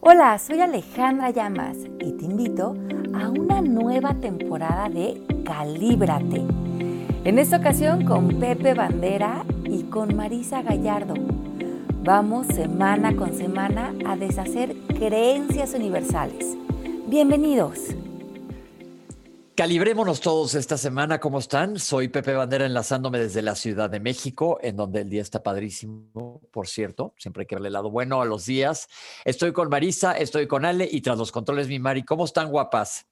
Hola, soy Alejandra Llamas y te invito a una nueva temporada de Calíbrate. En esta ocasión con Pepe Bandera y con Marisa Gallardo. Vamos semana con semana a deshacer creencias universales. Bienvenidos. Calibrémonos todos esta semana, ¿cómo están? Soy Pepe Bandera enlazándome desde la Ciudad de México, en donde el día está padrísimo, por cierto, siempre hay que verle el lado bueno a los días. Estoy con Marisa, estoy con Ale y tras los controles mi Mari, ¿cómo están guapas?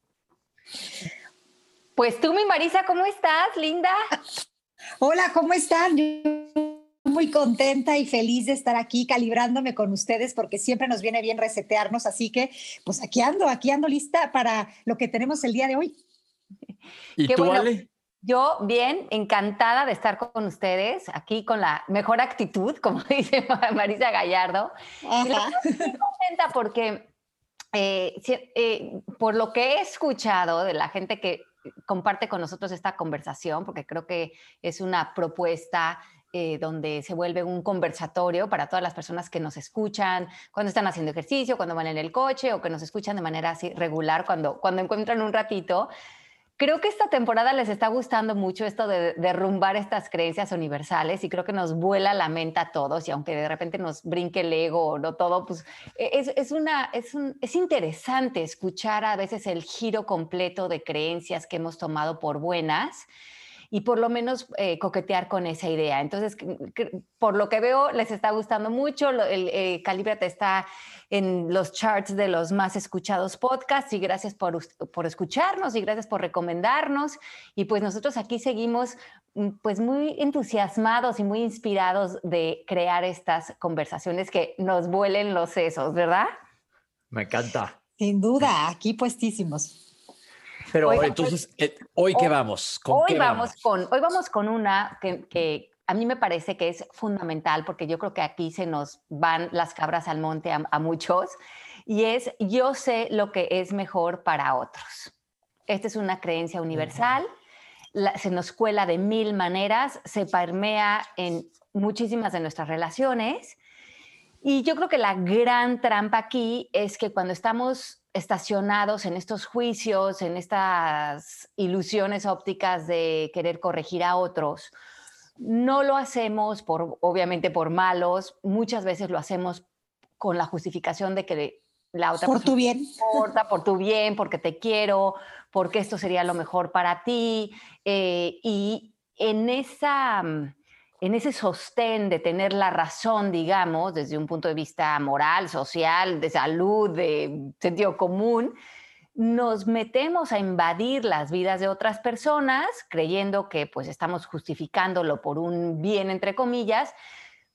Pues tú mi Marisa, ¿cómo estás, linda? Hola, ¿cómo están? muy contenta y feliz de estar aquí calibrándome con ustedes porque siempre nos viene bien resetearnos, así que pues aquí ando, aquí ando lista para lo que tenemos el día de hoy. ¿Y tú, Ale? Yo bien, encantada de estar con ustedes, aquí con la mejor actitud, como dice Marisa Gallardo. estoy contenta porque eh, eh, por lo que he escuchado de la gente que comparte con nosotros esta conversación, porque creo que es una propuesta eh, donde se vuelve un conversatorio para todas las personas que nos escuchan cuando están haciendo ejercicio, cuando van en el coche o que nos escuchan de manera así regular cuando, cuando encuentran un ratito. Creo que esta temporada les está gustando mucho esto de derrumbar estas creencias universales y creo que nos vuela la mente a todos y aunque de repente nos brinque el ego o no todo, pues e, es, es una, es, es interesante escuchar a veces el giro completo de creencias que hemos tomado por buenas y por lo menos eh, coquetear con esa idea. Entonces, por lo que veo, les está gustando mucho. El, eh, Calibrate está en los charts de los más escuchados podcasts y gracias por, por escucharnos y gracias por recomendarnos. Y pues nosotros aquí seguimos mm, pues muy entusiasmados y muy inspirados de crear estas conversaciones que nos vuelen los sesos, ¿verdad? Me encanta. Sin duda, aquí puestísimos. Pero entonces, eh, ¿hoy qué vamos? hoy, vamos, con, hoy vamos con una que, a mí me parece que es fundamental porque yo creo que aquí se nos van las cabras al monte a, muchos y es yo sé lo que es mejor para otros. Esta es una creencia universal, se nos cuela de mil maneras, se permea en muchísimas de nuestras relaciones y yo creo que la gran trampa aquí es que cuando estamos estacionados en estos juicios, en estas ilusiones ópticas de querer corregir a otros. No lo hacemos por, obviamente, por malos, muchas veces lo hacemos con la justificación de que la otra por tu bien importa, por tu bien, porque te quiero, porque esto sería lo mejor para ti. Eh, y en esa en ese sostén de tener la razón, digamos, desde un punto de vista moral, social, de salud, de sentido común, nos metemos a invadir las vidas de otras personas creyendo que pues estamos justificándolo por un bien entre comillas,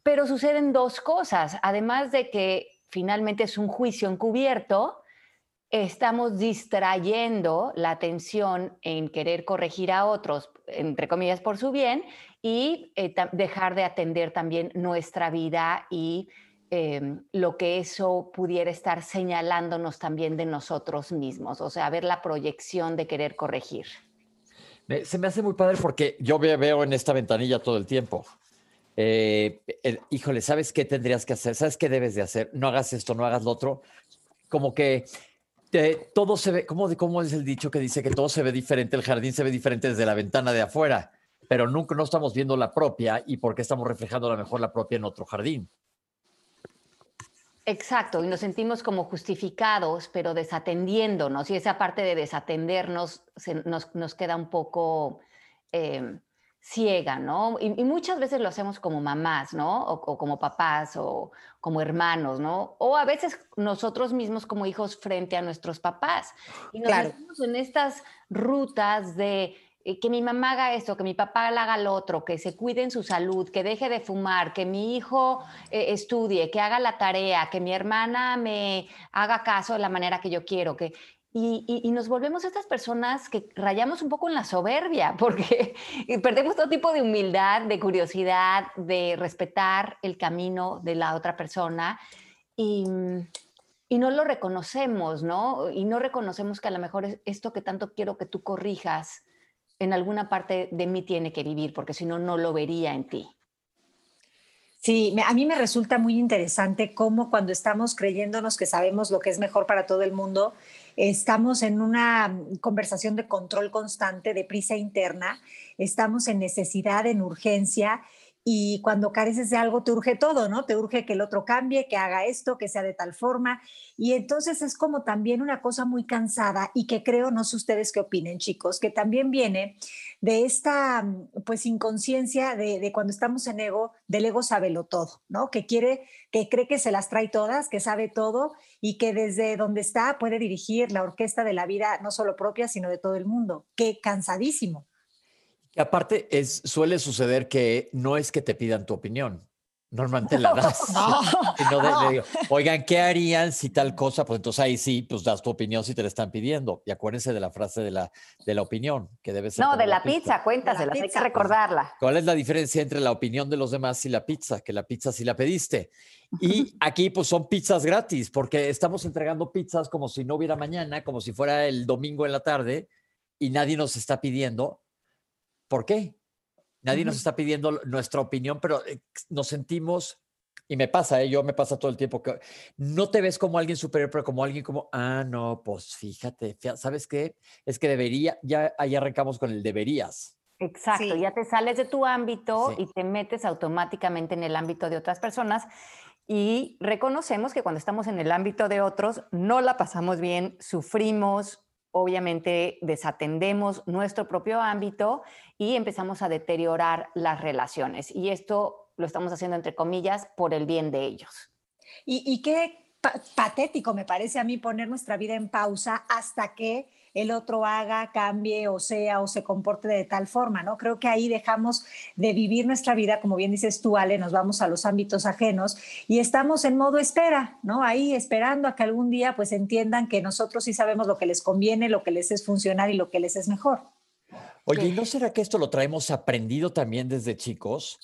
pero suceden dos cosas, además de que finalmente es un juicio encubierto, estamos distrayendo la atención en querer corregir a otros, entre comillas, por su bien, y eh, dejar de atender también nuestra vida y em, lo que eso pudiera estar señalándonos también de nosotros mismos, o sea, ver la proyección de querer corregir. Se me hace muy padre porque yo veo en esta ventanilla todo el tiempo. Eh, híjole, ¿sabes qué tendrías que hacer? ¿Sabes qué debes de hacer? No hagas esto, no hagas lo otro. Como que todo se ve, ¿cómo, ¿cómo es el dicho que dice que todo se ve diferente? El jardín se ve diferente desde la ventana de afuera, pero nunca no estamos viendo la propia y por qué estamos reflejando a lo mejor la propia en otro jardín. Exacto, y nos sentimos como justificados, pero desatendiéndonos, y esa parte de desatendernos nos, nos, queda un poco eh, ciega, ¿no? Y, muchas veces lo hacemos como mamás, ¿no? O, como papás o como hermanos, ¿no? O a veces nosotros mismos como hijos frente a nuestros papás. Y nos claro. en estas rutas de que mi mamá haga esto, que mi papá haga lo otro, que se cuide en su salud, que deje de fumar, que mi hijo eh, estudie, que haga la tarea, que mi hermana me haga caso de la manera que yo quiero, que y, nos volvemos estas personas que rayamos un poco en la soberbia, porque perdemos todo tipo de humildad, de curiosidad, de respetar el camino de la otra persona y, y no lo reconocemos, ¿no? Y no reconocemos que a lo mejor esto que tanto quiero que tú corrijas, en alguna parte de mí tiene que vivir, porque si no, no lo vería en ti. Sí, a mí me resulta muy interesante cómo cuando estamos creyéndonos que sabemos lo que es mejor para todo el mundo, estamos en una conversación de control constante, de prisa interna, estamos en necesidad, en urgencia y cuando careces de algo te urge todo, ¿no? Te urge que el otro cambie, que haga esto, que sea de tal forma. Y entonces es como también una cosa muy cansada y que creo, no sé ustedes qué opinen, chicos, que también viene de esta, pues, inconsciencia de, de cuando estamos en ego, del ego lo todo, ¿no? Que quiere, que cree que se las trae todas, que sabe todo y que desde donde está puede dirigir la orquesta de la vida, no solo propia, sino de todo el mundo. Qué cansadísimo. Y aparte, es, suele suceder que no es que te pidan tu opinión. Normalmente la das. Oigan, ¿qué harían si tal cosa? Pues entonces ahí sí, pues das tu opinión si te la están pidiendo. Y acuérdense de la frase de la, de la opinión, que debe ser. No, de la, pizza, cuéntasela, hay que recordarla. ¿Cuál es la diferencia entre la opinión de los demás y la pizza? Que la pizza sí la pediste. Y aquí pues son pizzas gratis, porque estamos entregando pizzas como si no hubiera mañana, como si fuera el domingo en la tarde, y nadie nos está pidiendo ¿Por qué? Nadie nos está pidiendo nuestra opinión, pero eh, nos sentimos, y me pasa, ¿eh? yo me pasa todo el tiempo, que no te ves como alguien superior, pero como alguien como, ah, no, pues fíjate, ¿sabes qué? Es que debería, ya ahí arrancamos con el deberías. Exacto, ya te sales de tu ámbito y te metes automáticamente en el ámbito de otras personas y reconocemos que cuando estamos en el ámbito de otros no la pasamos bien, sufrimos, obviamente desatendemos nuestro propio ámbito y empezamos a deteriorar las relaciones. Y esto lo estamos haciendo, entre comillas, por el bien de ellos. Y, qué patético me parece a mí poner nuestra vida en pausa hasta que el otro haga, cambie o sea o se comporte de tal forma, ¿no? Creo que ahí dejamos de vivir nuestra vida, como bien dices tú, Ale, nos vamos a los ámbitos ajenos y estamos en modo espera, ¿no? Ahí esperando a que algún día pues entiendan que nosotros sí sabemos lo que les conviene, lo que les es funcionar y lo que les es mejor. Oye, ¿y no será que esto lo traemos aprendido también desde chicos?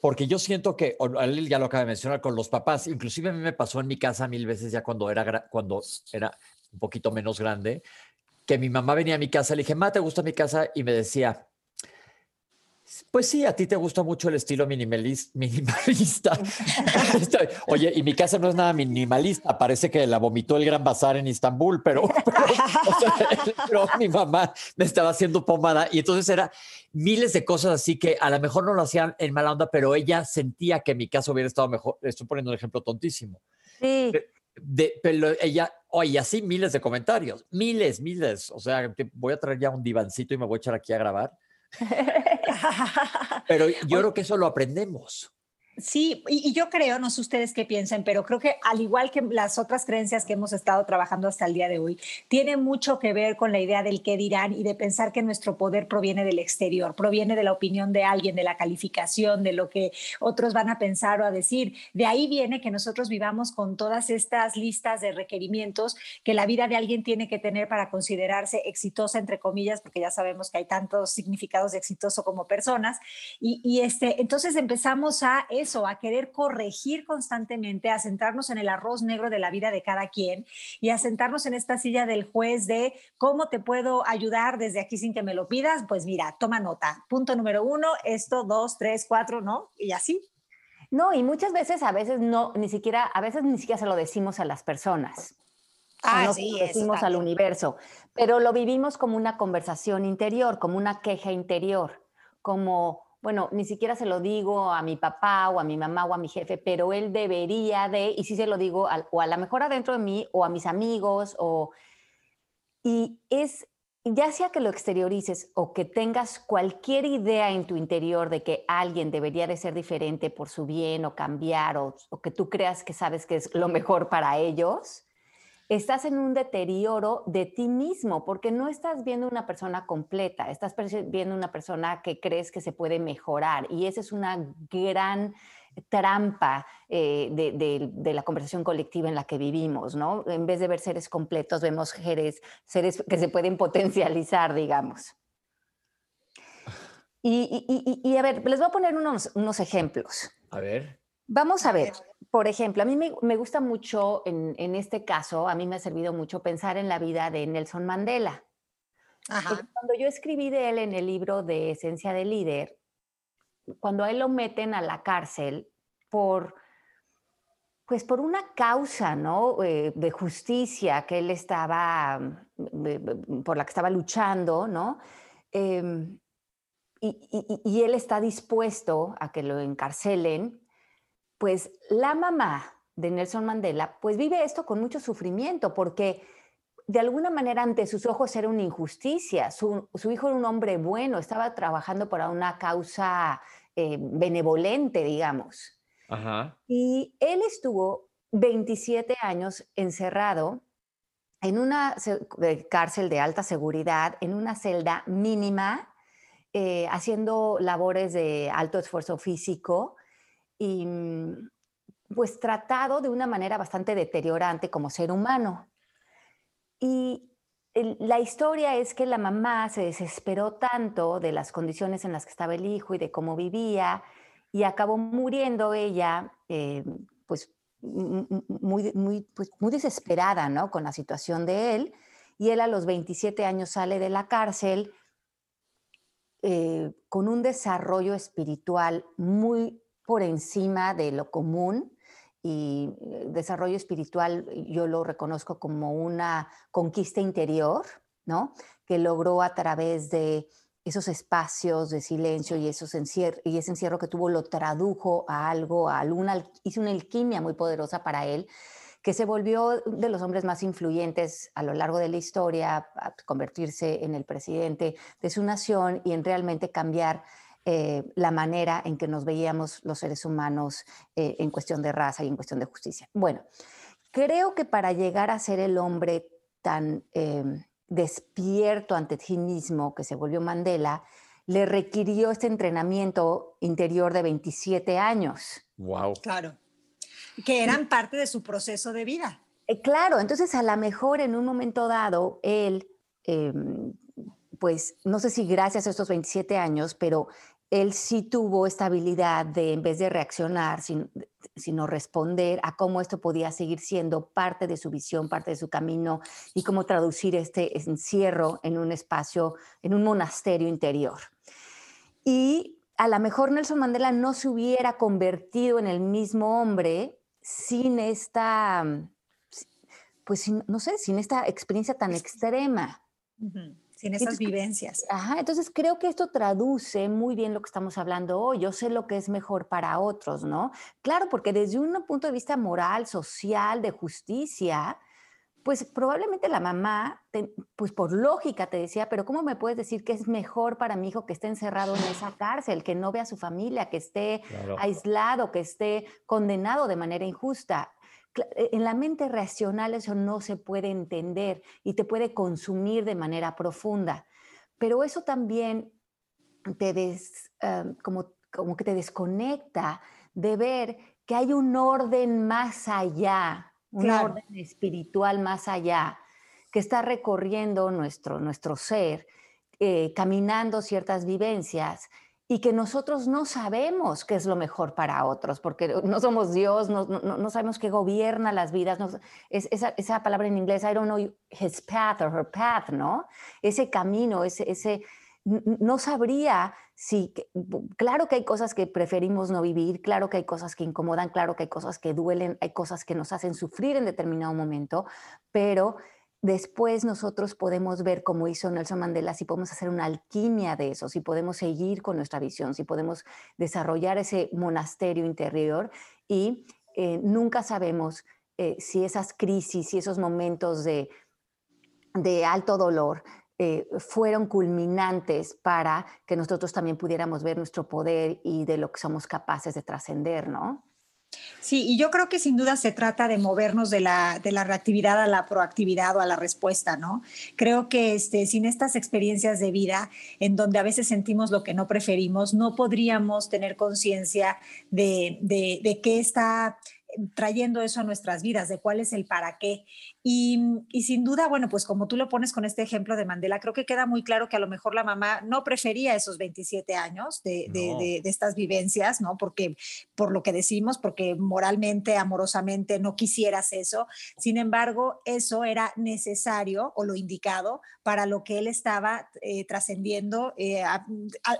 Porque yo siento que, Ale ya lo acaba de mencionar con los papás, inclusive a mí me pasó en mi casa mil veces ya cuando era, cuando era un poquito menos grande, que mi mamá venía a mi casa, le dije, ma, ¿te gusta mi casa? Y me decía, pues sí, a ti te gusta mucho el estilo minimalista. Oye, y mi casa no es nada minimalista, parece que la vomitó el Gran Bazar en Istambul, pero, pero, mi mamá me estaba haciendo pomada y entonces era miles de cosas así que a lo mejor no lo hacían en mala onda, pero ella sentía que mi casa hubiera estado mejor. Estoy poniendo un ejemplo tontísimo. Sí de, pero ella, oye, así miles de comentarios, miles, miles. O sea, voy a traer ya un divancito y me voy a echar aquí a grabar. pero yo creo que eso lo aprendemos. Sí, y, yo creo, no sé ustedes qué piensen, pero creo que al igual que las otras creencias que hemos estado trabajando hasta el día de hoy, tiene mucho que ver con la idea del qué dirán y de pensar que nuestro poder proviene del exterior, proviene de la opinión de alguien, de la calificación, de lo que otros van a pensar o a decir. De ahí viene que nosotros vivamos con todas estas listas de requerimientos que la vida de alguien tiene que tener para considerarse exitosa, entre comillas, porque ya sabemos que hay tantos significados de exitoso como personas. Y, y este, entonces empezamos a a querer corregir constantemente, a centrarnos en el arroz negro de la vida de cada quien y a sentarnos en esta silla del juez de cómo te puedo ayudar desde aquí sin que me lo pidas, pues mira, toma nota. Punto número uno, esto, dos, tres, cuatro, ¿no? Y así. No, y muchas veces, a veces no, ni siquiera, a veces ni siquiera se lo decimos a las personas. Ah, no sí, lo decimos al universo, pero lo vivimos como una conversación interior, como una queja interior, como bueno, ni siquiera se lo digo a mi papá o a mi mamá o a mi jefe, pero él debería de, y sí se lo digo o a la mejor adentro de mí o a mis amigos, o, y es, ya sea que lo exteriorices o que tengas cualquier idea en tu interior de que alguien debería de ser diferente por su bien o cambiar, o, o que tú creas que sabes que es lo mejor para ellos, estás en un deterioro de ti mismo, porque no estás viendo una persona completa, estás viendo una persona que crees que se puede mejorar. Y esa es una gran trampa eh, de, la conversación colectiva en la que vivimos, ¿no? En vez de ver seres completos, vemos seres, seres que se pueden potencializar, digamos. Y, a ver, les voy a poner unos, unos ejemplos. A ver. Vamos a ver, por ejemplo, a mí me, gusta mucho, en, este caso, a mí me ha servido mucho pensar en la vida de Nelson Mandela. Cuando yo escribí de él en el libro de Esencia de Líder, cuando a él lo meten a la cárcel, por, pues por una causa, ¿no? Eh, de justicia que él estaba, mm, por la que estaba luchando, ¿no? Em, y, él está dispuesto a que lo encarcelen, pues la mamá de Nelson Mandela, pues vive esto con mucho sufrimiento, porque de alguna manera ante sus ojos era una injusticia. Su, hijo era un hombre bueno, estaba trabajando para una causa eh, benevolente, digamos. Y él estuvo 27 años encerrado en una cárcel de alta seguridad, en una celda mínima, eh, haciendo labores de alto esfuerzo físico y mm, pues tratado de una manera bastante deteriorante como ser humano. Y la historia es que la mamá se desesperó tanto de las condiciones en las que estaba el hijo y de cómo vivía y acabó muriendo ella, eh, pues muy, muy, pues, muy desesperada, ¿no? Con la situación de él. Y él a los 27 años sale de la cárcel eh, con un desarrollo espiritual muy por encima de lo común y eh, desarrollo espiritual yo lo reconozco como una conquista interior, ¿no? Que logró a través de esos espacios de silencio y, esos y ese encierro que tuvo lo tradujo a algo, a alguna, hizo una alquimia muy poderosa para él, que se volvió de los hombres más influyentes a lo largo de la historia, a convertirse en el presidente de su nación y en realmente cambiar eh, la manera en que nos veíamos los seres humanos eh, en cuestión de raza y en cuestión de justicia. Bueno, creo que para llegar a ser el hombre tan... Em, despierto ante sí mismo, que se volvió Mandela, le requirió este entrenamiento interior de 27 años. Wow. Claro. Que eran parte de su proceso de vida. Eh, claro, entonces a lo mejor en un momento dado, él, em, pues no sé si gracias a estos 27 años, pero él sí tuvo esta habilidad de, en vez de reaccionar, sino responder a cómo esto podía seguir siendo parte de su visión, parte de su camino y cómo traducir este encierro en un espacio, en un monasterio interior. Y a lo mejor Nelson Mandela no se hubiera convertido en el mismo hombre sin esta, pues no sé, sin esta experiencia tan extrema sin esas vivencias. Ajá, entonces creo que esto traduce muy bien lo que estamos hablando hoy. Yo sé lo que es mejor para otros, ¿no? Claro, porque desde un punto de vista moral, social, de justicia, pues probablemente la mamá, pues por lógica te decía, pero ¿cómo me puedes decir que es mejor para mi hijo que esté encerrado en esa cárcel, que no vea a su familia, que esté aislado, que esté condenado de manera injusta? E, en la mente racional eso no se puede entender y te puede consumir de manera profunda, pero eso también te como, como que te desconecta de ver que hay un orden más allá, un orden espiritual más allá, que está recorriendo nuestro, nuestro ser, eh, caminando ciertas vivencias y que nosotros no sabemos qué es lo mejor para otros, porque no somos Dios, no, no, sabemos qué gobierna las vidas. es, esa, esa, palabra en inglés, I don't know his path or her path, ¿no? Ese camino, ese, ese, no sabría si, claro que hay cosas que preferimos no vivir, claro que hay cosas que incomodan, claro que hay cosas que duelen, hay cosas que nos hacen sufrir en determinado momento, pero después nosotros podemos ver, como hizo Nelson Mandela, si podemos hacer una alquimia de eso, si podemos seguir con nuestra visión, si podemos desarrollar ese monasterio interior y eh, nunca sabemos eh, si esas crisis, si esos momentos de, de alto dolor eh, fueron culminantes para que nosotros también pudiéramos ver nuestro poder y de lo que somos capaces de trascender, ¿no? Sí, y yo creo que sin duda se trata de movernos de la, de la reactividad a la proactividad o a la respuesta, ¿no? Creo que este, sin estas experiencias de vida en donde a veces sentimos lo que no preferimos, no podríamos tener conciencia de, de, de qué está trayendo eso a nuestras vidas, de cuál es el para qué. Y, sin duda, bueno, pues como tú lo pones con este ejemplo de Mandela, creo que queda muy claro que a lo mejor la mamá no prefería esos 27 años de, de, estas vivencias, ¿no? Porque por lo que decimos, porque moralmente, amorosamente no quisieras eso. Sin embargo, eso era necesario o lo indicado para lo que él estaba eh, trascendiendo, eh,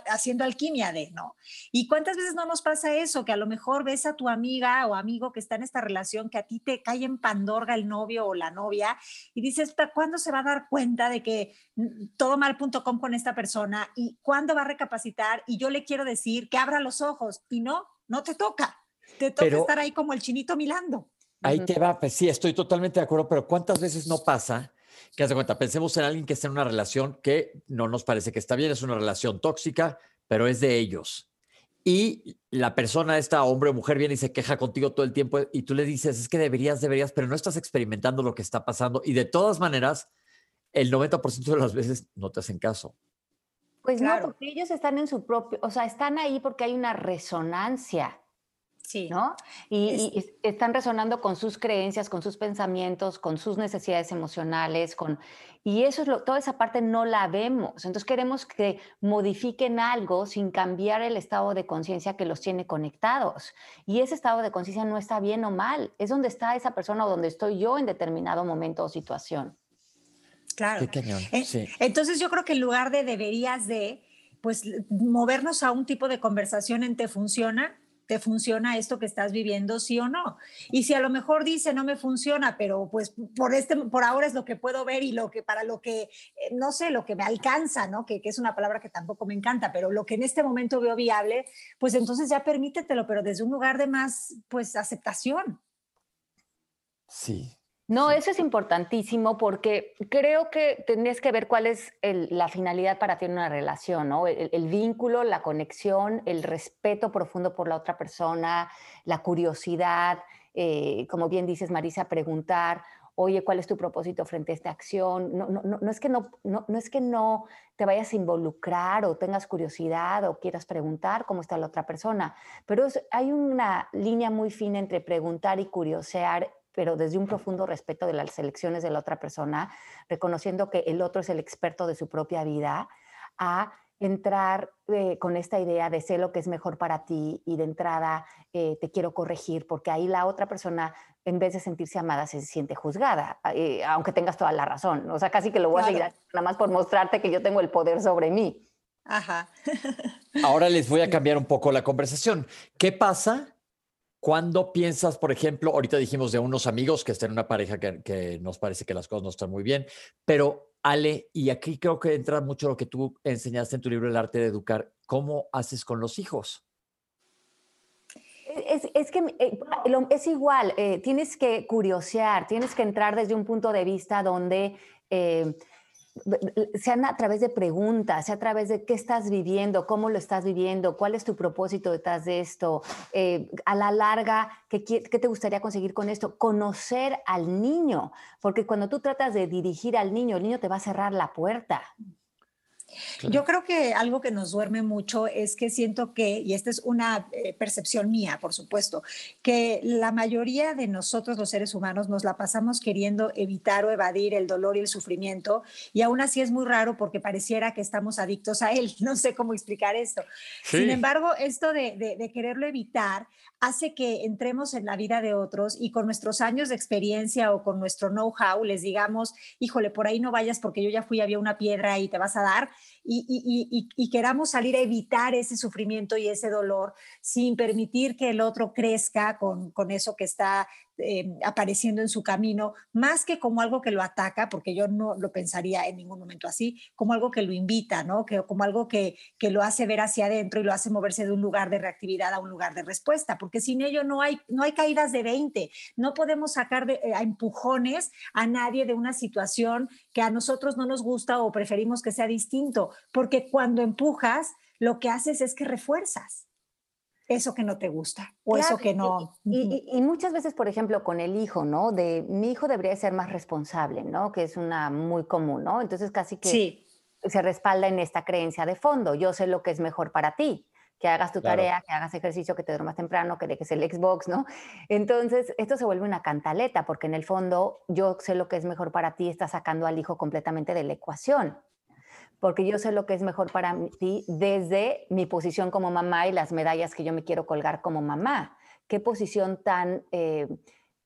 haciendo alquimia de, ¿no? ¿Y cuántas veces no nos pasa eso? Que a lo mejor ves a tu amiga o amigo que está en esta relación, que a ti te cae en pandorga el novio o la novia, y dices, ¿cuándo se va a dar cuenta de que todo mal.com con esta persona? ¿Y cuándo va a recapacitar? Y yo le quiero decir que abra los ojos, y no, no te toca. Te toca estar ahí como el chinito milando. Ahí te va, pues sí, estoy totalmente de acuerdo, pero ¿cuántas veces no pasa? Que hace cuenta, pensemos en alguien que está en una relación que no nos parece que está bien, es una relación tóxica, pero es de ellos y la persona, esta hombre o mujer, viene y se queja contigo todo el tiempo y tú le dices, es que deberías, deberías, pero no estás experimentando lo que está pasando y de todas maneras, el 90% de las veces no te hacen caso. Pues no, porque ellos están en su propio, o sea, están ahí porque hay una resonancia. Sí. ¿No? Y, están resonando con sus creencias, con sus pensamientos, con sus necesidades emocionales, con... Y eso es lo, toda esa parte no la vemos. Entonces queremos que modifiquen algo sin cambiar el estado de conciencia que los tiene conectados. Y ese estado de conciencia no está bien o mal, es donde está esa persona o donde estoy yo en determinado momento o situación. Claro. Eh, entonces yo creo que en lugar de deberías de, pues movernos a un tipo de conversación en te funciona, te funciona esto que estás viviendo, sí o no. Y si a lo mejor dice no me funciona, pero pues por este, por ahora es lo que puedo ver y lo que para lo que eh, no sé, lo que me alcanza, ¿no? Que, que, es una palabra que tampoco me encanta, pero lo que en este momento veo viable, pues entonces ya permítetelo, pero desde un lugar de más, pues aceptación. Sí, no, eso es importantísimo porque creo que tenés que ver cuál es la finalidad para tener una relación, ¿no? El, vínculo, la conexión, el respeto profundo por la otra persona, la curiosidad, eh, como bien dices, Marisa, preguntar, oye, ¿cuál es tu propósito frente a esta acción? No, no, no, es, que no, no, es que no te vayas a involucrar o tengas curiosidad o quieras preguntar cómo está la otra persona, pero hay una línea muy fina entre preguntar y curiosear pero desde un profundo respeto de las elecciones de la otra persona, reconociendo que el otro es el experto de su propia vida, a entrar eh, con esta idea de sé lo que es mejor para ti y de entrada eh, te quiero corregir, porque ahí la otra persona, en vez de sentirse amada, se siente juzgada, eh, aunque tengas toda la razón. O sea, casi que lo voy a seguir nada más por mostrarte que yo tengo el poder sobre mí. Ajá. Ahora les voy a cambiar un poco la conversación. ¿Qué pasa ¿Cuándo piensas, por ejemplo, ahorita dijimos de unos amigos que están en una pareja que, nos parece que las cosas no están muy bien, pero Ale, y aquí creo que entra mucho lo que tú enseñaste en tu libro El arte de educar, ¿cómo haces con los hijos? Es, que eh, es igual, eh, tienes que curiosear, tienes que entrar desde un punto de vista donde... Eh, sean a través de preguntas, sea a través de qué estás viviendo, cómo lo estás viviendo, cuál es tu propósito detrás de esto, eh, a la larga, ¿qué, ¿qué, te gustaría conseguir con esto? Conocer al niño, porque cuando tú tratas de dirigir al niño, el niño te va a cerrar la puerta. Yo creo que algo que nos duerme mucho es que siento que, y esta es una eh, percepción mía, por supuesto, que la mayoría de nosotros los seres humanos nos la pasamos queriendo evitar o evadir el dolor y el sufrimiento, y aún así es muy raro porque pareciera que estamos adictos a él. No sé cómo explicar esto. Sin embargo, esto de, de quererlo evitar hace que entremos en la vida de otros y con nuestros años de experiencia o con nuestro know-how les digamos, híjole, por ahí no vayas porque yo ya fui, había una piedra y te vas a dar y, queramos salir a evitar ese sufrimiento y ese dolor sin permitir que el otro crezca con, con eso que está eh, apareciendo en su camino, más que como algo que lo ataca, porque yo no lo pensaría en ningún momento así, como algo que lo invita, ¿no? Que, como algo que, que lo hace ver hacia adentro y lo hace moverse de un lugar de reactividad a un lugar de respuesta, porque sin ello no hay, no hay caídas de 20, no podemos sacar de, eh, a empujones a nadie de una situación que a nosotros no nos gusta o preferimos que sea distinto, porque cuando empujas, lo que haces es que refuerzas eso que no te gusta o eso que no. Y, muchas veces, por ejemplo, con el hijo, ¿no? De mi hijo debería ser más responsable, ¿no? Que es una muy común, ¿no? Entonces casi que se respalda en esta creencia de fondo, yo sé lo que es mejor para ti. que hagas tu tarea, que hagas ejercicio, que te duermas temprano, que dejes el Xbox, ¿no? Entonces, esto se vuelve una cantaleta, porque en el fondo yo sé lo que es mejor para ti, estás sacando al hijo completamente de la ecuación porque yo sé lo que es mejor para ti desde mi posición como mamá y las medallas que yo me quiero colgar como mamá. Qué posición tan eh,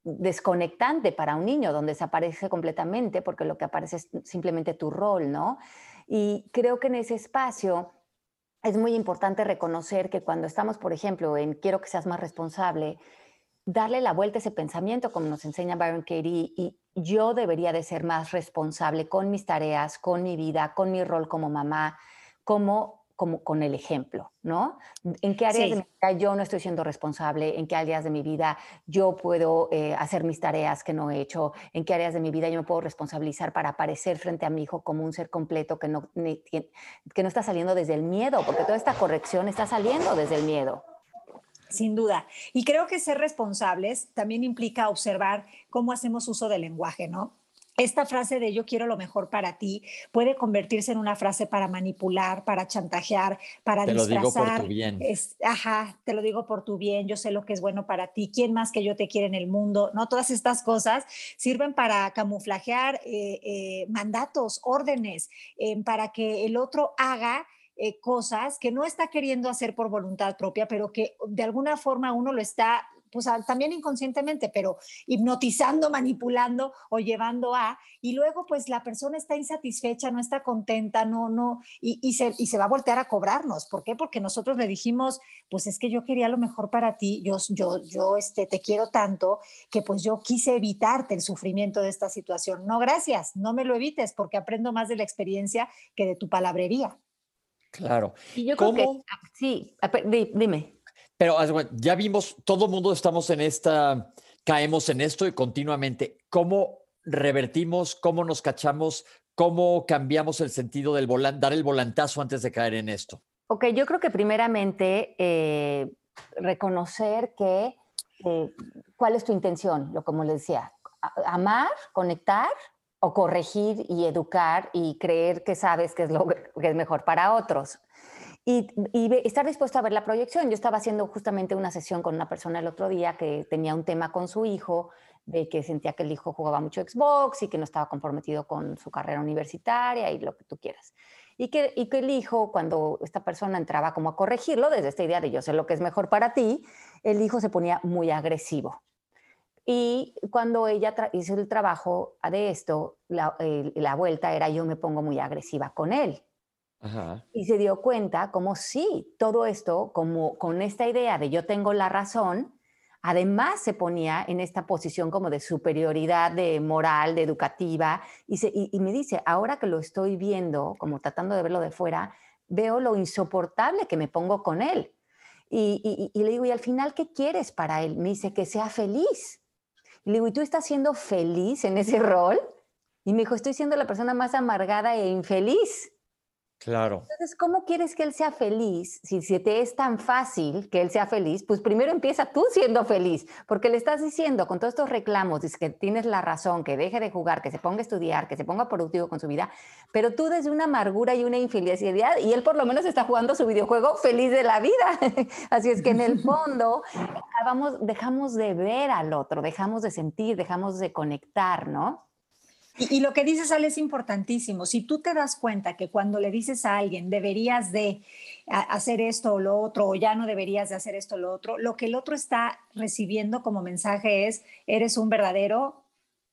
desconectante para un niño, donde desaparece completamente, porque lo que aparece es simplemente tu rol, ¿no? Y creo que en ese espacio es muy importante reconocer que cuando estamos, por ejemplo, en quiero que seas más responsable, darle la vuelta a ese pensamiento, como nos enseña Byron Katie, y yo debería de ser más responsable con mis tareas, con mi vida, con mi rol como mamá, como como con el ejemplo, ¿no? ¿En qué áreas de mi vida yo no estoy siendo responsable? ¿En qué áreas de mi vida yo puedo eh, hacer mis tareas que no he hecho? ¿En qué áreas de mi vida yo me puedo responsabilizar para aparecer frente a mi hijo como un ser completo que no, que no está saliendo desde el miedo? Porque toda esta corrección está saliendo desde el miedo. Sin duda. Y creo que ser responsables también implica observar cómo hacemos uso del lenguaje, ¿no? esta frase de yo quiero lo mejor para ti puede convertirse en una frase para manipular, para chantajear, para te disfrazar. Te lo digo por tu bien. ajá, te lo digo por tu bien, yo sé lo que es bueno para ti, quién más que yo te quiere en el mundo, ¿no? Todas estas cosas sirven para camuflajear eh, eh, mandatos, órdenes, eh, para que el otro haga cosas que no está queriendo hacer por voluntad propia, pero que de alguna forma uno lo está pues también inconscientemente, pero hipnotizando, manipulando o llevando a, y luego pues la persona está insatisfecha, no está contenta, no, no, y, se, y se va a voltear a cobrarnos. ¿Por qué? Porque nosotros le dijimos, pues es que yo quería lo mejor para ti, yo, yo, yo este, te quiero tanto que pues yo quise evitarte el sufrimiento de esta situación. No, gracias, no me lo evites porque aprendo más de la experiencia que de tu palabrería. Claro. Y yo creo que, ah, sí, dime. Pero ya vimos, todo el mundo estamos en esta, caemos en esto y continuamente. ¿Cómo revertimos, cómo nos cachamos, cómo cambiamos el sentido del volante, dar el volantazo antes de caer en esto? Ok, yo creo que primeramente eh, reconocer que eh, cuál es tu intención, lo como les decía, amar, conectar o corregir y educar y creer que sabes que es lo que es mejor para otros y, estar dispuesto a ver la proyección. Yo estaba haciendo justamente una sesión con una persona el otro día que tenía un tema con su hijo, de que sentía que el hijo jugaba mucho Xbox y que no estaba comprometido con su carrera universitaria y lo que tú quieras. Y que, y que el hijo, cuando esta persona entraba como a corregirlo, desde esta idea de yo sé lo que es mejor para ti, el hijo se ponía muy agresivo. Y cuando ella hizo el trabajo de esto, la, la vuelta era yo me pongo muy agresiva con él. Y se dio cuenta como sí, todo esto, como con esta idea de yo tengo la razón, además se ponía en esta posición como de superioridad de moral, de educativa, y, y, me dice, ahora que lo estoy viendo, como tratando de verlo de fuera, veo lo insoportable que me pongo con él. Y, y, le digo, ¿y al final qué quieres para él? Me dice, que sea feliz. Y le digo, ¿y tú estás siendo feliz en ese rol? Y me dijo, estoy siendo la persona más amargada e infeliz. Claro. Entonces, ¿cómo quieres que él sea feliz? Si, si te es tan fácil que él sea feliz, pues primero empieza tú siendo feliz, porque le estás diciendo con todos estos reclamos, dices que tienes la razón, que deje de jugar, que se ponga a estudiar, que se ponga productivo con su vida, pero tú desde una amargura y una infelicidad, y él por lo menos está jugando su videojuego feliz de la vida. Así es que en el fondo vamos, dejamos de ver al otro, dejamos de sentir, dejamos de conectar, ¿no? Y, lo que dices, Ale, es importantísimo. Si tú te das cuenta que cuando le dices a alguien deberías de hacer esto o lo otro, o ya no deberías de hacer esto o lo otro, lo que el otro está recibiendo como mensaje es, eres un verdadero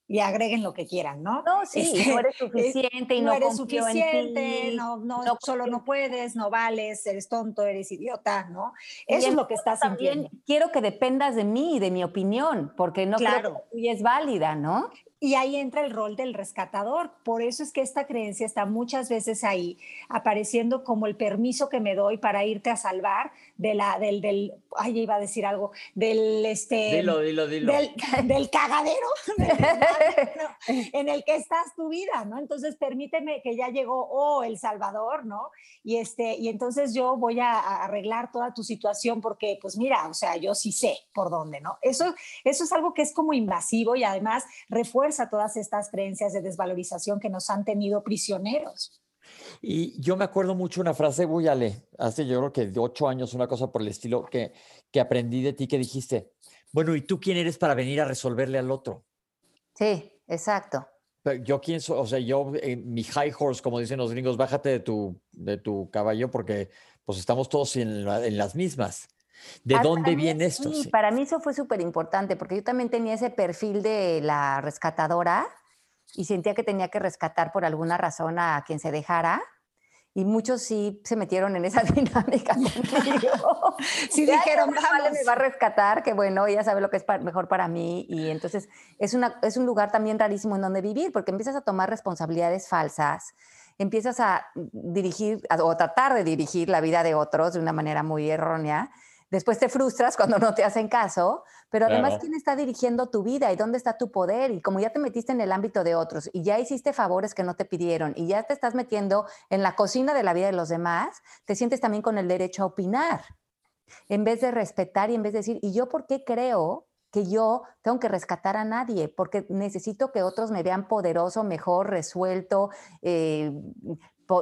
y agreguen lo que quieran, ¿no? No, sí, este, no eres suficiente y no, eres suficiente, no, no, solo no puedes, no vales, eres tonto, eres idiota, ¿no? Eso es lo que estás sintiendo. Quiero que dependas de mí y de mi opinión, porque no creo que es válida, ¿no? Y ahí entra el rol del rescatador. Por eso es que esta creencia está muchas veces ahí, apareciendo como el permiso que me doy para irte a salvar de la, del, del, ay, iba a decir algo, del, este, dilo, dilo, dilo. Del, cagadero en el que estás tu vida, ¿no? Entonces permíteme que ya llegó, oh, El Salvador, ¿no? Y, este, y entonces yo voy a, arreglar toda tu situación porque, pues mira, o sea, yo sí sé por dónde, ¿no? Eso, eso es algo que es como invasivo y además refuerza a todas estas creencias de desvalorización que nos han tenido prisioneros. Y yo me acuerdo mucho una frase, Buyale, hace yo creo que de ocho años, una cosa por el estilo, que, que aprendí de ti que dijiste, bueno, ¿y tú quién eres para venir a resolverle al otro? Sí, exacto. yo quién soy, o sea, yo, eh, mi high horse, como dicen los gringos, bájate de tu, de tu caballo porque pues estamos todos en, en las mismas. ¿De ah, dónde viene esto? Sí, para mí eso fue súper importante porque yo también tenía ese perfil de la rescatadora y sentía que tenía que rescatar por alguna razón a quien se dejara. Y muchos sí se metieron en esa dinámica conmigo. sí dijeron, vale, me va a rescatar, que bueno, ella sabe lo que es mejor para mí. Y entonces es, una, es un lugar también rarísimo en donde vivir, porque empiezas a tomar responsabilidades falsas, empiezas a dirigir o tratar de dirigir la vida de otros de una manera muy errónea Después te frustras cuando no te hacen caso, pero además, ¿quién está dirigiendo tu vida y dónde está tu poder? Y como ya te metiste en el ámbito de otros y ya hiciste favores que no te pidieron y ya te estás metiendo en la cocina de la vida de los demás, te sientes también con el derecho a opinar, en vez de respetar y en vez de decir, ¿y yo por qué creo que yo tengo que rescatar a nadie, porque necesito que otros me vean poderoso, mejor, resuelto, eh,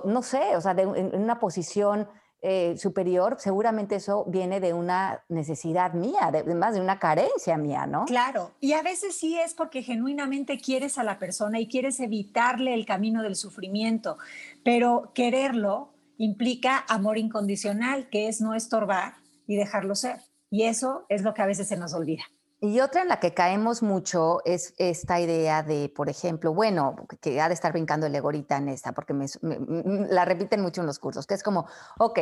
no sé, o sea, en una posición eh, superior, seguramente eso viene de una necesidad mía, además de una carencia mía, ¿no? Claro, y a veces sí es porque genuinamente quieres a la persona y quieres evitarle el camino del sufrimiento, pero quererlo implica amor incondicional, que es no estorbar y dejarlo ser. Y eso es lo que a veces se nos olvida. Y otra en la que caemos mucho es esta idea de, por ejemplo, bueno, que ha de estar brincando el egorita en esta, porque me, la repiten mucho en los cursos, que es como, ok,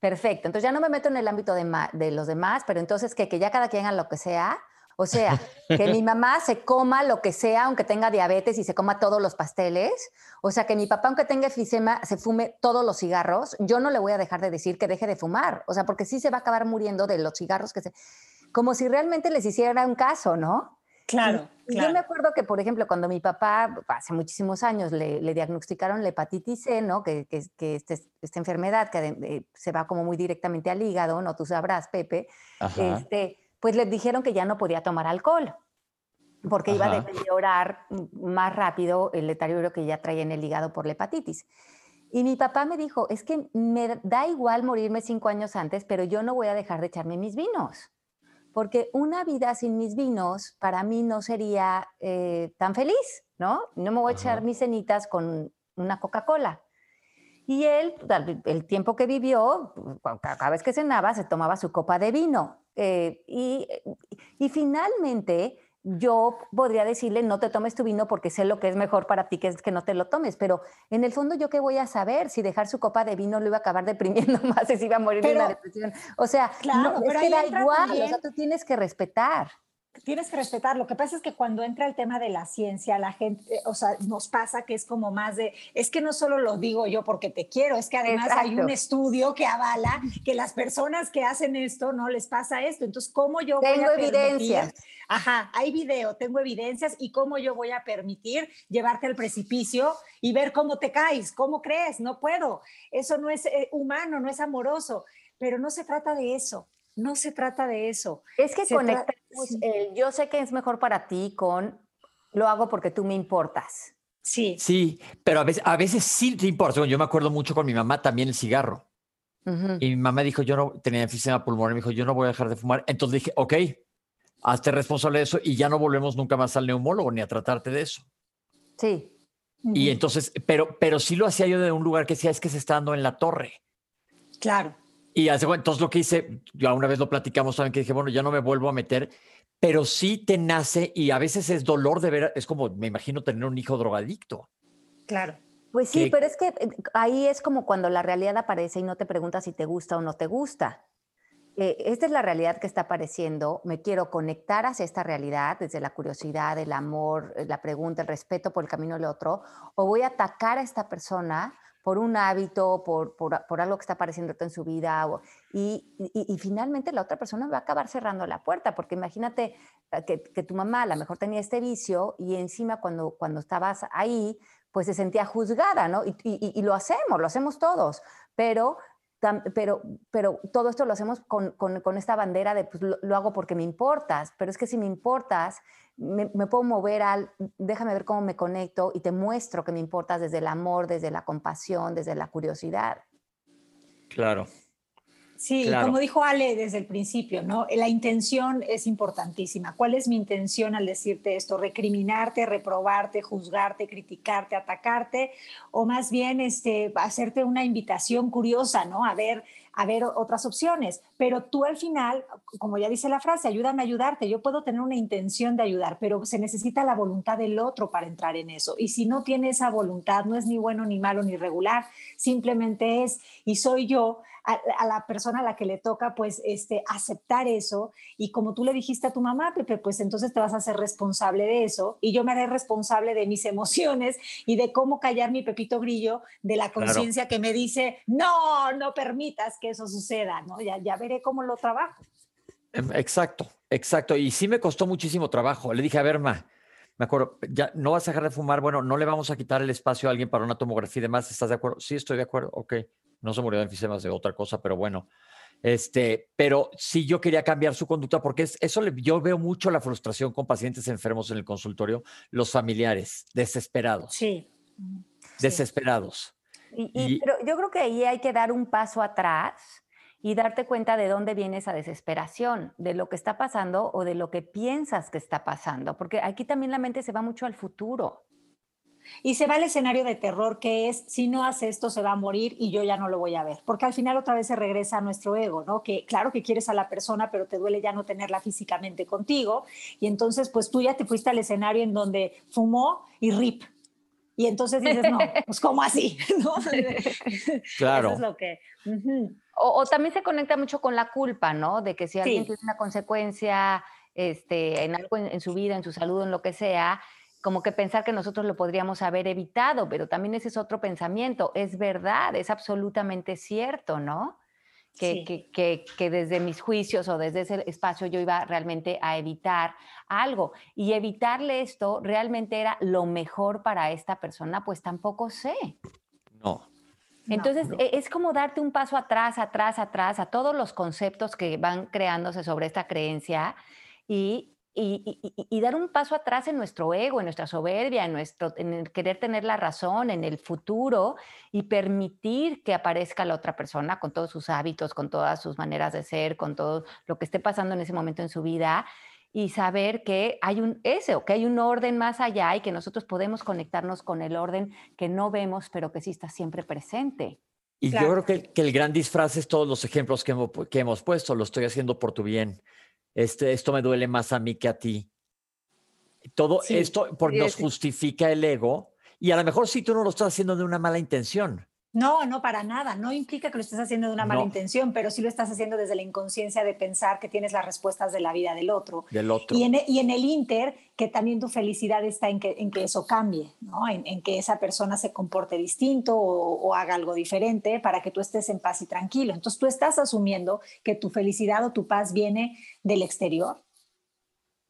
perfecto, entonces ya no me meto en el ámbito de, de los demás, pero entonces que, que ya cada quien haga lo que sea, o sea, que mi mamá se coma lo que sea, aunque tenga diabetes y se coma todos los pasteles. O sea, que mi papá, aunque tenga efisema, se fume todos los cigarros. Yo no le voy a dejar de decir que deje de fumar. O sea, porque sí se va a acabar muriendo de los cigarros que se como si realmente les hiciera un caso, ¿no? Claro, Yo me acuerdo que, por ejemplo, cuando mi papá, hace muchísimos años, le, diagnosticaron la hepatitis C, ¿no? Que, que, este, esta enfermedad que se va como muy directamente al hígado, ¿no? Tú sabrás, Pepe. Este, pues le dijeron que ya no podía tomar alcohol porque iba a deteriorar más rápido el deterioro que ya traía en el hígado por la hepatitis. Y mi papá me dijo, es que me da igual morirme cinco años antes, pero yo no voy a dejar de echarme mis vinos porque una vida sin mis vinos para mí no sería eh, tan feliz, ¿no? No me voy a echar mis cenitas con una Coca-Cola. Y él, el tiempo que vivió, cada vez que cenaba, se tomaba su copa de vino. Eh, y, y, finalmente, yo podría decirle, no te tomes tu vino porque sé lo que es mejor para ti, que es que no te lo tomes, pero en el fondo yo qué voy a saber si dejar su copa de vino lo iba a acabar deprimiendo más y si iba a morir de una depresión. O sea, no, es que da igual, o sea, tú tienes que respetar tienes que respetar. Lo que pasa es que cuando entra el tema de la ciencia, la gente, o sea, nos pasa que es como más de, es que no solo lo digo yo porque te quiero, es que además hay un estudio que avala que las personas que hacen esto no les pasa esto. Entonces, ¿cómo yo voy a evidencias. Ajá, hay video, tengo evidencias y cómo yo voy a permitir llevarte al precipicio y ver cómo te caes, cómo crees, no puedo. Eso no es eh, humano, no es amoroso, pero no se trata de eso no se trata de eso. Es que conectamos el yo sé que es mejor para ti con lo hago porque tú me importas. Sí. Sí, pero a veces, a veces sí te importa. Yo me acuerdo mucho con mi mamá también el cigarro. Y mi mamá dijo, yo no tenía enfisema pulmonar, me dijo, yo no voy a dejar de fumar. Entonces dije, ok, hazte responsable de eso y ya no volvemos nunca más al neumólogo ni a tratarte de eso. Sí. Y entonces, pero, pero sí lo hacía yo de un lugar que decía, es que se está dando en la torre. Claro. Y hace, entonces lo que hice, yo una vez lo platicamos también, que dije, bueno, ya no me vuelvo a meter, pero sí te nace y a veces es dolor de ver, es como, me imagino tener un hijo drogadicto. Claro. Pues sí, pero es que eh, ahí es como cuando la realidad aparece y no te preguntas si te gusta o no te gusta. Eh, esta es la realidad que está apareciendo, me quiero conectar hacia esta realidad desde la curiosidad, el amor, la pregunta, el respeto por el camino del otro, o voy a atacar a esta persona por un hábito, por, por, algo que está apareciendo en su vida. y, y, finalmente la otra persona va a acabar cerrando la puerta, porque imagínate eh, que, que, tu mamá a lo mejor tenía este vicio y encima cuando, cuando estabas ahí, pues se sentía juzgada, ¿no? Y, y, lo hacemos, lo hacemos todos, pero pero, pero todo esto lo hacemos con, con, esta bandera de, pues lo, hago porque me importas, pero es que si me importas, me, me, puedo mover al, déjame ver cómo me conecto y te muestro que me importas desde el amor, desde la compasión, desde la curiosidad. Claro. Sí, como dijo Ale desde el principio, ¿no? La intención es importantísima. ¿Cuál es mi intención al decirte esto? ¿Recriminarte, reprobarte, juzgarte, criticarte, atacarte? O más bien este, hacerte una invitación curiosa, ¿no? A ver, a ver otras opciones. Pero tú al final, como ya dice la frase, ayúdame a ayudarte. Yo puedo tener una intención de ayudar, pero se necesita la voluntad del otro para entrar en eso. Y si no tiene esa voluntad, no es ni bueno, ni malo, ni regular, simplemente es, y soy yo a, la persona a la que le toca pues este, aceptar eso y como tú le dijiste a tu mamá, Pepe, pues entonces te vas a hacer responsable de eso y yo me haré responsable de mis emociones y de cómo callar mi pepito grillo de la conciencia que me dice, no, no permitas que eso suceda, ¿no? Ya, ya veré cómo lo trabajo. Em, exacto, exacto. Y sí me costó muchísimo trabajo. Le dije, a ver, ma, me acuerdo, ya no vas a dejar de fumar, bueno, no le vamos a quitar el espacio a alguien para una tomografía y demás, ¿estás de acuerdo? Sí, estoy de acuerdo, ok no se murió de enfisemas de otra cosa, pero bueno. Este, pero sí yo quería cambiar su conducta porque es, eso le, yo veo mucho la frustración con pacientes enfermos en el consultorio, los familiares, desesperados. Sí. Desesperados. Y, pero yo creo que ahí hay que dar un paso atrás y darte cuenta de dónde viene esa desesperación, de lo que está pasando o de lo que piensas que está pasando, porque aquí también la mente se va mucho al futuro. Y se va al escenario de terror que es, si no hace esto se va a morir y yo ya no lo voy a ver, porque al final otra vez se regresa a nuestro ego, ¿no? Que claro que quieres a la persona, pero te duele ya no tenerla físicamente contigo. Y entonces, pues tú ya te fuiste al escenario en donde fumó y rip. Y entonces dices, no, pues ¿cómo así? Claro. Eso es lo que... o, también se conecta mucho con la culpa, ¿no? De que si alguien tiene una consecuencia este, en algo en, su vida, en su salud, en lo que sea, como que pensar que nosotros lo podríamos haber evitado, pero también ese es otro pensamiento. Es verdad, es absolutamente cierto, ¿no? Que, que, que, desde mis juicios o desde ese espacio yo iba realmente a evitar algo. Y evitarle esto realmente era lo mejor para esta persona, pues tampoco sé. No. Entonces e, es como darte un paso atrás, atrás, atrás a todos los conceptos que van creándose sobre esta creencia y y, dar un paso atrás en nuestro ego, en nuestra soberbia, en, nuestro, en el querer tener la razón, en el futuro y permitir que aparezca la otra persona con todos sus hábitos, con todas sus maneras de ser, con todo lo que esté pasando en ese momento en su vida y saber que hay un ese o que hay un orden más allá y que nosotros podemos conectarnos con el orden que no vemos, pero que sí está siempre presente. Y yo creo que, que, el gran disfraz es todos los ejemplos que hemos, que hemos puesto, lo estoy haciendo por tu bien este, esto me duele más a mí que a ti. Todo esto porque nos justifica el ego y a lo mejor si tú no lo estás haciendo de una mala intención. No, no, para nada. No implica que lo estés haciendo de una mala intención, pero sí lo estás haciendo desde la inconsciencia de pensar que tienes las respuestas de la vida del otro. Del otro. Y en, e, y en el inter, que también tu felicidad está en que, en que eso cambie, ¿no? En, que esa persona se comporte distinto o, o, haga algo diferente para que tú estés en paz y tranquilo. Entonces tú estás asumiendo que tu felicidad o tu paz viene del exterior.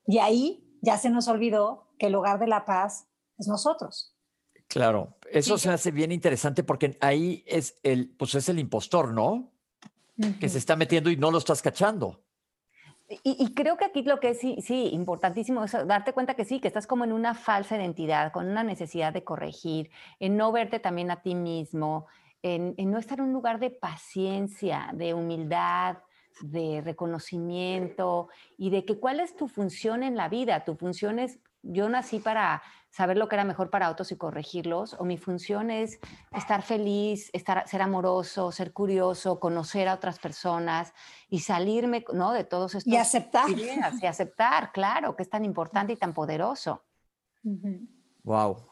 Y ahí ya se nos olvidó que el hogar de la paz es nosotros. Claro, eso se hace bien interesante porque ahí es el, pues es el impostor, ¿no? Que se está metiendo y no lo estás cachando. Y, creo que aquí lo que es sí, sí, importantísimo es darte cuenta que sí, que estás como en una falsa identidad, con una necesidad de corregir, en no verte también a ti mismo, en, en no estar en un lugar de paciencia, de humildad, de reconocimiento y de que cuál es tu función en la vida. Tu función es, yo nací para saber lo que era mejor para otros y corregirlos, o mi función es estar feliz, estar, ser amoroso, ser curioso, conocer a otras personas y salirme ¿no? de todos estos y aceptar. y aceptar, claro, que es tan importante y tan poderoso. Wow.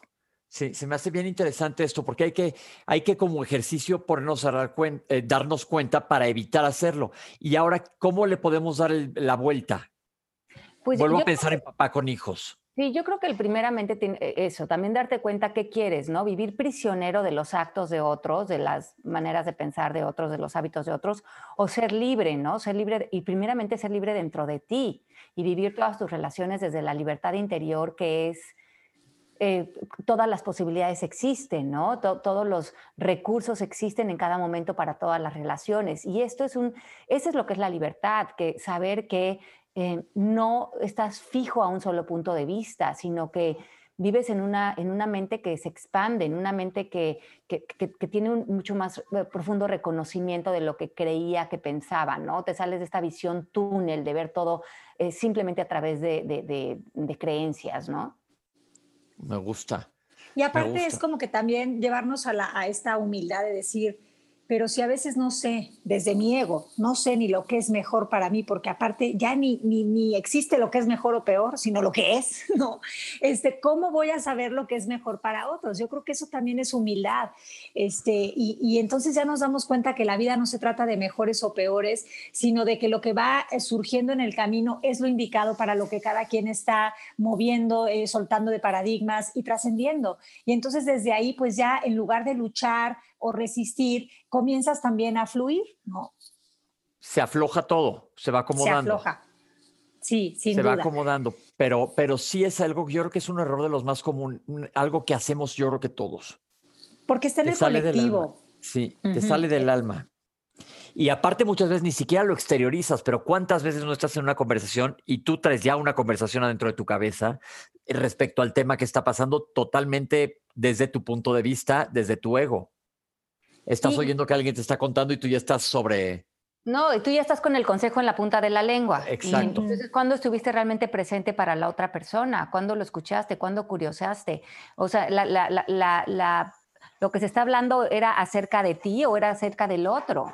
Sí, se me hace bien interesante esto, porque hay que, hay que como ejercicio ponernos a dar eh, darnos cuenta para evitar hacerlo. Y ahora, ¿cómo le podemos dar la vuelta? Pues Vuelvo a pensar en papá con hijos. Sí, yo creo que el primeramente e, eso, también darte cuenta qué quieres, ¿no? Vivir prisionero de los actos de otros, de las maneras de pensar de otros, de los hábitos de otros, o ser libre, ¿no? Ser libre y primeramente ser libre dentro de ti y vivir todas tus relaciones desde la libertad interior que es eh, todas las posibilidades existen, ¿no? todos los recursos existen en cada momento para todas las relaciones. Y esto es un, eso es lo que es la libertad, que saber que eh, no estás fijo a un solo punto de vista, sino que vives en una, en una mente que se expande, en una mente que, que, tiene un mucho más eh, profundo reconocimiento de lo que creía que pensaba, ¿no? Te sales de esta visión túnel de ver todo eh, simplemente a través de, de, creencias, ¿no? Me gusta. Y aparte es como que también llevarnos a, la, a esta humildad de decir, pero si a veces no sé, desde mi ego, no sé ni lo que es mejor para mí, porque aparte ya ni, ni, ni, existe lo que es mejor o peor, sino lo que es, ¿no? Este, ¿Cómo voy a saber lo que es mejor para otros? Yo creo que eso también es humildad. Este, y, y entonces ya nos damos cuenta que la vida no se trata de mejores o peores, sino de que lo que va eh, surgiendo en el camino es lo indicado para lo que cada quien está moviendo, eh, soltando de paradigmas y trascendiendo. Y entonces desde ahí, pues ya en lugar de luchar, o resistir, comienzas también a fluir, ¿no? Se afloja todo, se va acomodando. Se afloja. Sí, sin se va acomodando, pero, pero sí es algo que yo creo que es un error de los más comunes, algo que hacemos yo creo que todos. Porque está en el colectivo. Sí, te sale del alma. Y aparte muchas veces ni siquiera lo exteriorizas, pero ¿cuántas veces no estás en una conversación y tú traes ya una conversación adentro de tu cabeza respecto al tema que está pasando totalmente desde tu punto de vista, desde tu ego? Estás oyendo que alguien te está contando y tú ya estás sobre... No, y tú ya estás con el consejo en la punta de la lengua. Exacto. entonces, ¿cuándo estuviste realmente presente para la otra persona? ¿Cuándo lo escuchaste? ¿Cuándo curiosaste? O sea, lo que se está hablando era acerca de ti o era acerca del otro.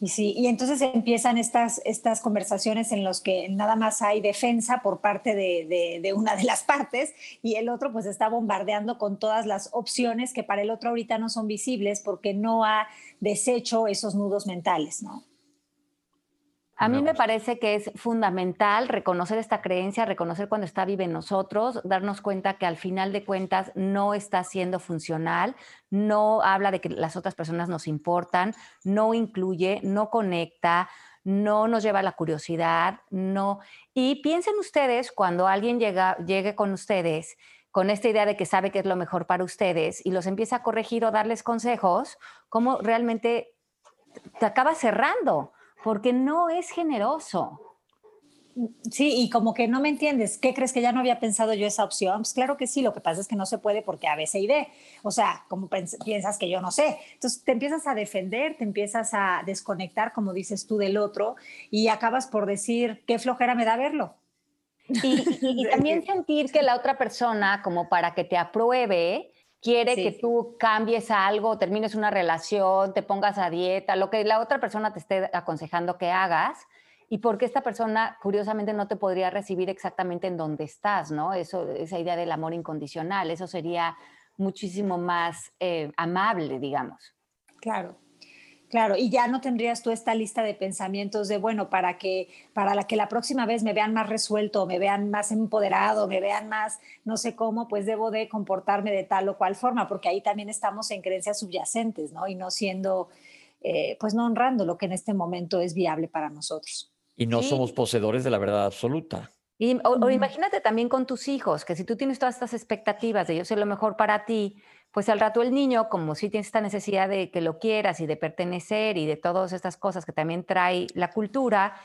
Y sí, y entonces empiezan estas, estas conversaciones en las que nada más hay defensa por parte de, de, una de las partes y el otro pues está bombardeando con todas las opciones que para el otro ahorita no son visibles porque no ha deshecho esos nudos mentales, ¿no? A mí me parece que es fundamental reconocer esta creencia, reconocer cuando está viva en nosotros, darnos cuenta que al final de cuentas no está siendo funcional, no habla de que las otras personas nos importan, no incluye, no conecta, no nos lleva a la curiosidad, no. Y piensen ustedes cuando alguien llega, llegue con ustedes con esta idea de que sabe que es lo mejor para ustedes y los empieza a corregir o darles consejos, cómo realmente te acaba cerrando porque no es generoso. Sí, y como que no me entiendes, ¿qué crees que ya no había pensado yo esa opción? Pues claro que sí, lo que pasa es que no se puede porque A, B, C y D. O sea, como piensas que yo no sé. Entonces te empiezas a defender, te empiezas a desconectar, como dices tú, del otro y acabas por decir, qué flojera me da verlo. Y, y también sentir que la otra persona, como para que te apruebe, quiere que tú cambies algo, termines una relación, te pongas a dieta, lo que la otra persona te esté aconsejando que hagas y porque esta persona curiosamente no te podría recibir exactamente en donde estás, ¿no? Eso, esa idea del amor incondicional, eso sería muchísimo más eh, amable, digamos. Claro. Claro, y ya no tendrías tú esta lista de pensamientos de, bueno, para que, para la que la próxima vez me vean más resuelto, me vean más empoderado, me vean más no sé cómo, pues debo de comportarme de tal o cual forma, porque ahí también estamos en creencias subyacentes, ¿no? Y no siendo, eh, pues no honrando lo que en este momento es viable para nosotros. Y no somos poseedores de la verdad absoluta. Y, o, imagínate también con tus hijos, que si tú tienes todas estas expectativas de yo sé lo mejor para ti, pues al rato el niño, como si tiene esta necesidad de que lo quieras y de pertenecer y de todas estas cosas que también trae la cultura,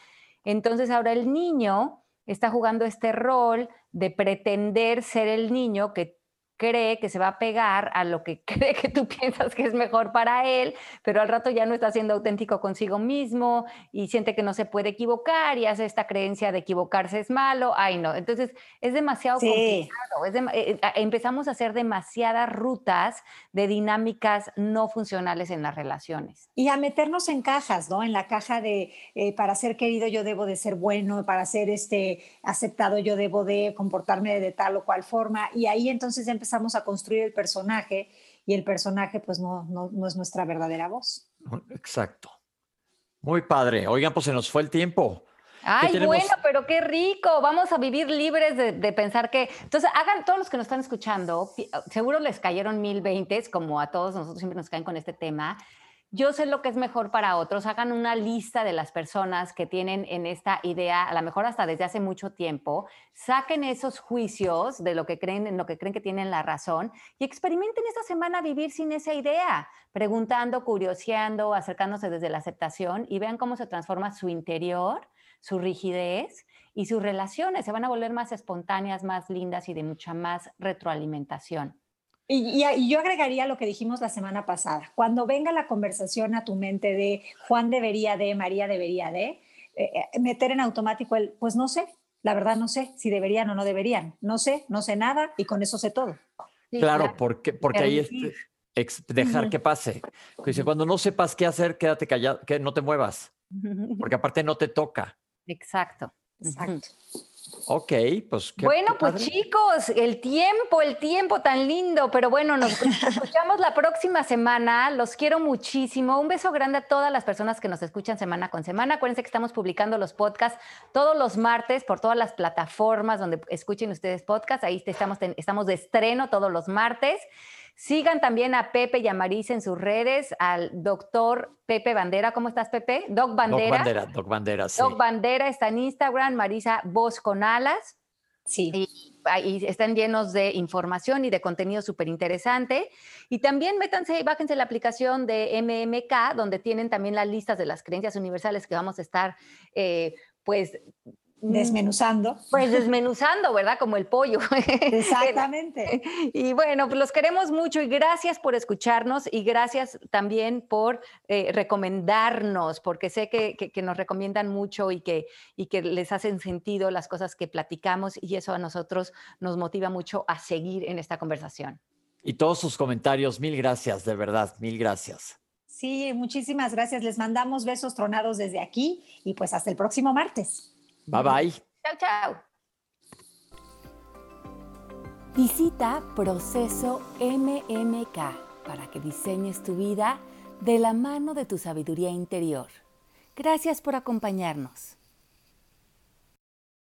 entonces ahora el niño está jugando este rol de pretender ser el niño que cree que se va a pegar a lo que cree que tú piensas que es mejor para él, pero al rato ya no está siendo auténtico consigo mismo y siente que no se puede equivocar y hace esta creencia de equivocarse es malo. Ay, no. Entonces es demasiado complicado. Eh, eh, empezamos a hacer demasiadas rutas de dinámicas no funcionales en las relaciones. Y a meternos en cajas, ¿no? En la caja de eh, para ser querido yo debo de ser bueno, para ser este, aceptado yo debo de comportarme de tal o cual forma. Y ahí entonces empezamos a construir el personaje y el personaje pues no, no, es nuestra verdadera voz. Exacto. Muy padre. Oigan, pues se nos fue el tiempo. Ay, bueno, pero qué rico. Vamos a vivir libres de, pensar que. Entonces, hagan todos los que nos están escuchando, seguro les cayeron mil veintes, como a todos nosotros siempre nos caen con este tema yo sé lo que es mejor para otros, hagan una lista de las personas que tienen en esta idea, a lo mejor hasta desde hace mucho tiempo, saquen esos juicios de lo que creen, en lo que creen que tienen la razón y experimenten esta semana vivir sin esa idea, preguntando, curioseando, acercándose desde la aceptación y vean cómo se transforma su interior, su rigidez y sus relaciones se van a volver más espontáneas, más lindas y de mucha más retroalimentación. Y, yo agregaría lo que dijimos la semana pasada. Cuando venga la conversación a tu mente de Juan debería de, María debería de, eh, eh, meter en automático el, pues no sé, la verdad no sé si deberían o no deberían. No sé, no sé nada y con eso sé todo. claro, porque, porque ahí es dejar que pase. Dice, cuando no sepas qué hacer, quédate callado, que no te muevas, porque aparte no te toca. Exacto. Exacto. Ok, pues. bueno, pues chicos, el tiempo, el tiempo tan lindo, pero bueno, nos escuchamos la próxima semana. Los quiero muchísimo. Un beso grande a todas las personas que nos escuchan semana con semana. Acuérdense que estamos publicando los podcasts todos los martes por todas las plataformas donde escuchen ustedes podcasts. Ahí estamos, estamos de estreno todos los martes. Sigan también a Pepe y a Marisa en sus redes, al doctor Pepe Bandera. ¿Cómo estás, Pepe? Doc Bandera. Doc Bandera, Doc Bandera, sí. Doc Bandera está en Instagram, Marisa Voz con Alas. Sí. Y ahí están llenos de información y de contenido súper interesante. Y también métanse y bájense la aplicación de MMK, donde tienen también las listas de las creencias universales que vamos a estar, eh, pues, Desmenuzando. Pues desmenuzando, ¿verdad? Como el pollo. Exactamente. y bueno, pues los queremos mucho y gracias por escucharnos y gracias también por eh, recomendarnos, porque sé que, que, nos recomiendan mucho y que, y que les hacen sentido las cosas que platicamos y eso a nosotros nos motiva mucho a seguir en esta conversación. Y todos sus comentarios, mil gracias, de verdad, mil gracias. Sí, muchísimas gracias. Les mandamos besos tronados desde aquí y pues hasta el próximo martes. Bye bye. Chao, chao. Visita Proceso MMK para que diseñes tu vida de la mano de tu sabiduría interior. Gracias por acompañarnos.